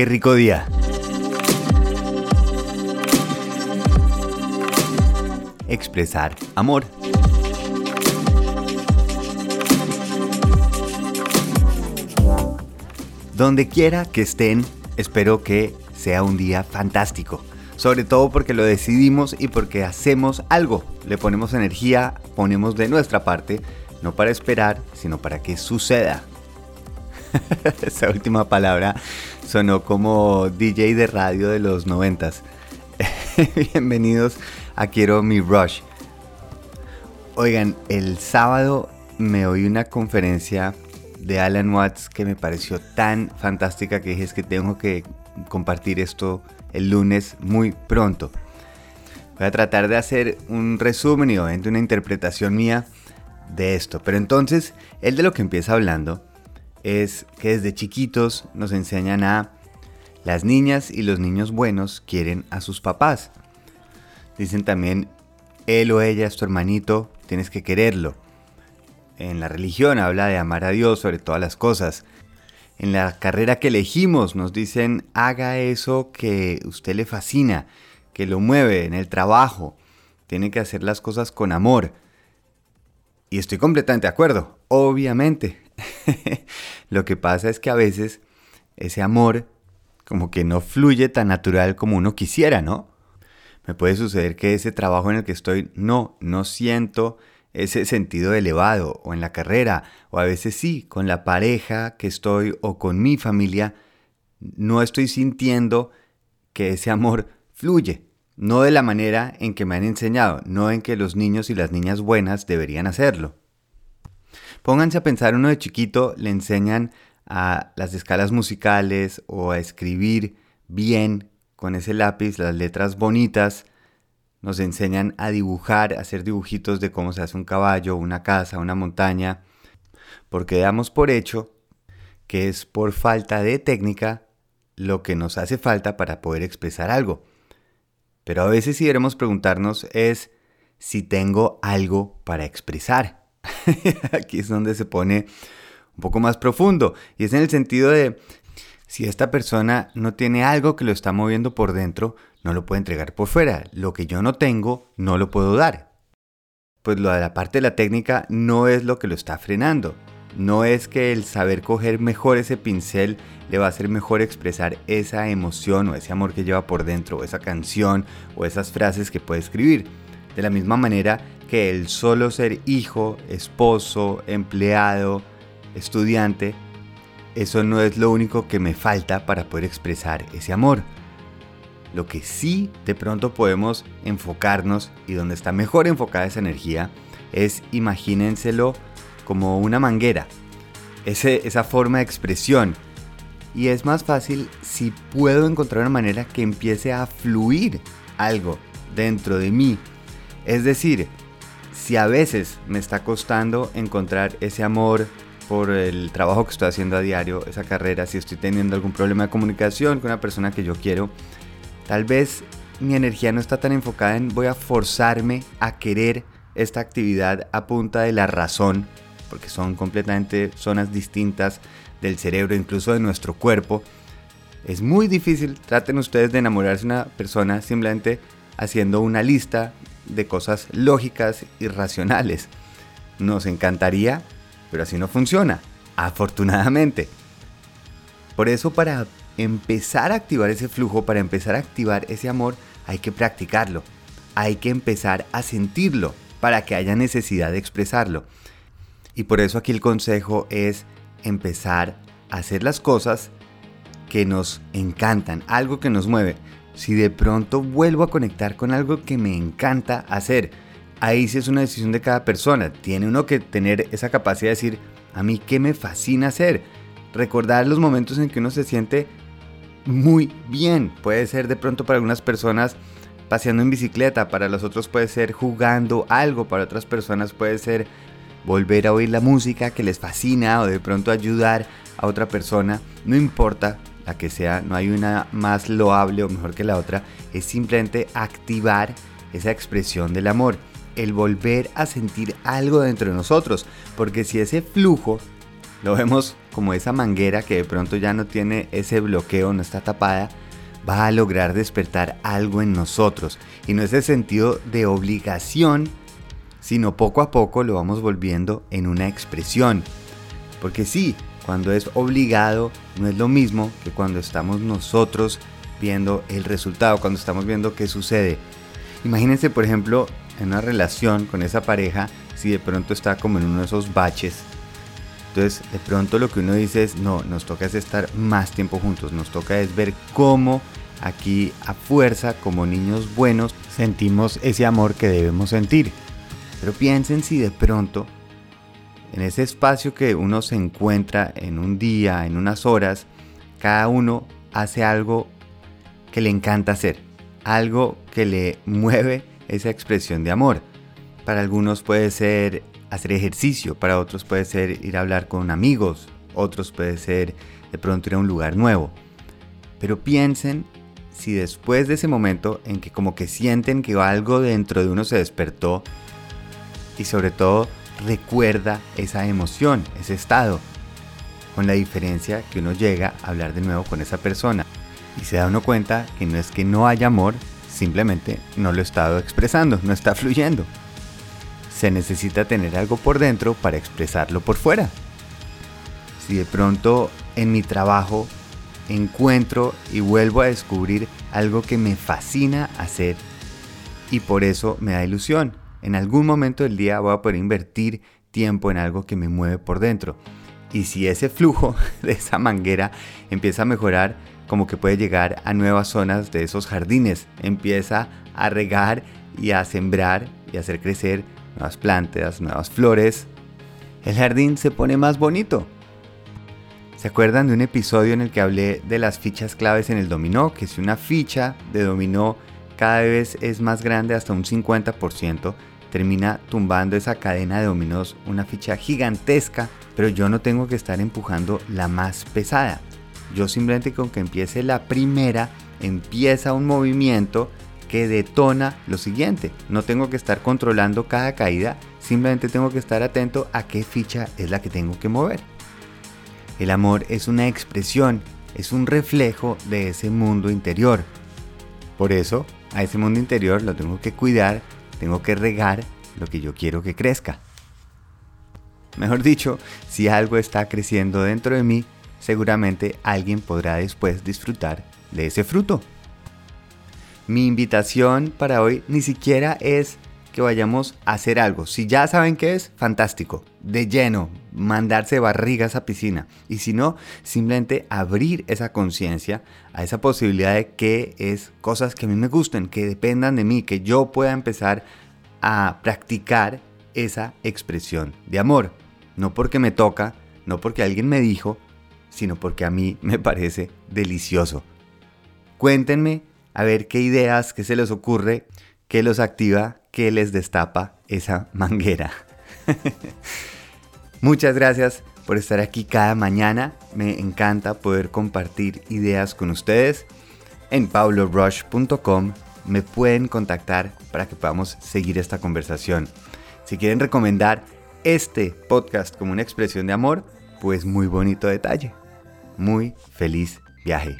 qué rico día. Expresar amor. Donde quiera que estén, espero que sea un día fantástico. Sobre todo porque lo decidimos y porque hacemos algo. Le ponemos energía, ponemos de nuestra parte, no para esperar, sino para que suceda. Esa última palabra sonó como DJ de radio de los noventas. Bienvenidos a Quiero mi Rush. Oigan, el sábado me oí una conferencia de Alan Watts que me pareció tan fantástica que dije es que tengo que compartir esto el lunes muy pronto. Voy a tratar de hacer un resumen y obviamente una interpretación mía de esto. Pero entonces, él de lo que empieza hablando es que desde chiquitos nos enseñan a las niñas y los niños buenos quieren a sus papás. Dicen también, él o ella es tu hermanito, tienes que quererlo. En la religión habla de amar a Dios sobre todas las cosas. En la carrera que elegimos nos dicen, haga eso que usted le fascina, que lo mueve en el trabajo. Tiene que hacer las cosas con amor. Y estoy completamente de acuerdo, obviamente. Lo que pasa es que a veces ese amor como que no fluye tan natural como uno quisiera, ¿no? Me puede suceder que ese trabajo en el que estoy no, no siento ese sentido elevado o en la carrera o a veces sí, con la pareja que estoy o con mi familia, no estoy sintiendo que ese amor fluye, no de la manera en que me han enseñado, no en que los niños y las niñas buenas deberían hacerlo. Pónganse a pensar, uno de chiquito le enseñan a las escalas musicales o a escribir bien con ese lápiz, las letras bonitas, nos enseñan a dibujar, a hacer dibujitos de cómo se hace un caballo, una casa, una montaña, porque damos por hecho que es por falta de técnica lo que nos hace falta para poder expresar algo. Pero a veces si queremos preguntarnos es si tengo algo para expresar. Aquí es donde se pone un poco más profundo. Y es en el sentido de, si esta persona no tiene algo que lo está moviendo por dentro, no lo puede entregar por fuera. Lo que yo no tengo, no lo puedo dar. Pues lo de la parte de la técnica no es lo que lo está frenando. No es que el saber coger mejor ese pincel le va a hacer mejor expresar esa emoción o ese amor que lleva por dentro, o esa canción o esas frases que puede escribir. De la misma manera que el solo ser hijo, esposo, empleado, estudiante, eso no es lo único que me falta para poder expresar ese amor. Lo que sí de pronto podemos enfocarnos y donde está mejor enfocada esa energía es imagínenselo como una manguera, esa forma de expresión. Y es más fácil si puedo encontrar una manera que empiece a fluir algo dentro de mí. Es decir, si a veces me está costando encontrar ese amor por el trabajo que estoy haciendo a diario, esa carrera, si estoy teniendo algún problema de comunicación con una persona que yo quiero, tal vez mi energía no está tan enfocada en voy a forzarme a querer esta actividad a punta de la razón, porque son completamente zonas distintas del cerebro, incluso de nuestro cuerpo. Es muy difícil, traten ustedes de enamorarse de una persona simplemente haciendo una lista de cosas lógicas y racionales. Nos encantaría, pero así no funciona, afortunadamente. Por eso para empezar a activar ese flujo, para empezar a activar ese amor, hay que practicarlo. Hay que empezar a sentirlo para que haya necesidad de expresarlo. Y por eso aquí el consejo es empezar a hacer las cosas que nos encantan, algo que nos mueve si de pronto vuelvo a conectar con algo que me encanta hacer. Ahí sí es una decisión de cada persona. Tiene uno que tener esa capacidad de decir, a mí qué me fascina hacer. Recordar los momentos en que uno se siente muy bien. Puede ser de pronto para algunas personas paseando en bicicleta, para los otros puede ser jugando algo, para otras personas puede ser volver a oír la música que les fascina o de pronto ayudar a otra persona. No importa que sea, no hay una más loable o mejor que la otra, es simplemente activar esa expresión del amor, el volver a sentir algo dentro de nosotros, porque si ese flujo lo vemos como esa manguera que de pronto ya no tiene ese bloqueo, no está tapada, va a lograr despertar algo en nosotros. Y no es el sentido de obligación, sino poco a poco lo vamos volviendo en una expresión. Porque sí, cuando es obligado no es lo mismo que cuando estamos nosotros viendo el resultado, cuando estamos viendo qué sucede. Imagínense, por ejemplo, en una relación con esa pareja, si de pronto está como en uno de esos baches. Entonces, de pronto lo que uno dice es, no, nos toca es estar más tiempo juntos, nos toca es ver cómo aquí a fuerza, como niños buenos, sentimos ese amor que debemos sentir. Pero piensen si de pronto, en ese espacio que uno se encuentra en un día, en unas horas, cada uno hace algo que le encanta hacer, algo que le mueve esa expresión de amor. Para algunos puede ser hacer ejercicio, para otros puede ser ir a hablar con amigos, otros puede ser de pronto ir a un lugar nuevo. Pero piensen si después de ese momento en que como que sienten que algo dentro de uno se despertó y sobre todo recuerda esa emoción, ese estado, con la diferencia que uno llega a hablar de nuevo con esa persona y se da uno cuenta que no es que no haya amor, simplemente no lo he estado expresando, no está fluyendo. Se necesita tener algo por dentro para expresarlo por fuera. Si de pronto en mi trabajo encuentro y vuelvo a descubrir algo que me fascina hacer y por eso me da ilusión. En algún momento del día voy a poder invertir tiempo en algo que me mueve por dentro. Y si ese flujo de esa manguera empieza a mejorar, como que puede llegar a nuevas zonas de esos jardines, empieza a regar y a sembrar y a hacer crecer nuevas plantas, nuevas flores, el jardín se pone más bonito. ¿Se acuerdan de un episodio en el que hablé de las fichas claves en el dominó? Que si una ficha de dominó cada vez es más grande, hasta un 50%, termina tumbando esa cadena de dominós, una ficha gigantesca, pero yo no tengo que estar empujando la más pesada. Yo simplemente con que empiece la primera, empieza un movimiento que detona lo siguiente. No tengo que estar controlando cada caída, simplemente tengo que estar atento a qué ficha es la que tengo que mover. El amor es una expresión, es un reflejo de ese mundo interior. Por eso, a ese mundo interior lo tengo que cuidar, tengo que regar lo que yo quiero que crezca. Mejor dicho, si algo está creciendo dentro de mí, seguramente alguien podrá después disfrutar de ese fruto. Mi invitación para hoy ni siquiera es que vayamos a hacer algo. Si ya saben qué es, fantástico. De lleno, mandarse barrigas a piscina. Y si no, simplemente abrir esa conciencia a esa posibilidad de que es cosas que a mí me gusten, que dependan de mí, que yo pueda empezar a practicar esa expresión de amor. No porque me toca, no porque alguien me dijo, sino porque a mí me parece delicioso. Cuéntenme a ver qué ideas, qué se les ocurre, qué los activa, qué les destapa esa manguera. Muchas gracias por estar aquí cada mañana. Me encanta poder compartir ideas con ustedes. En paulorush.com me pueden contactar para que podamos seguir esta conversación. Si quieren recomendar este podcast como una expresión de amor, pues muy bonito detalle. Muy feliz viaje.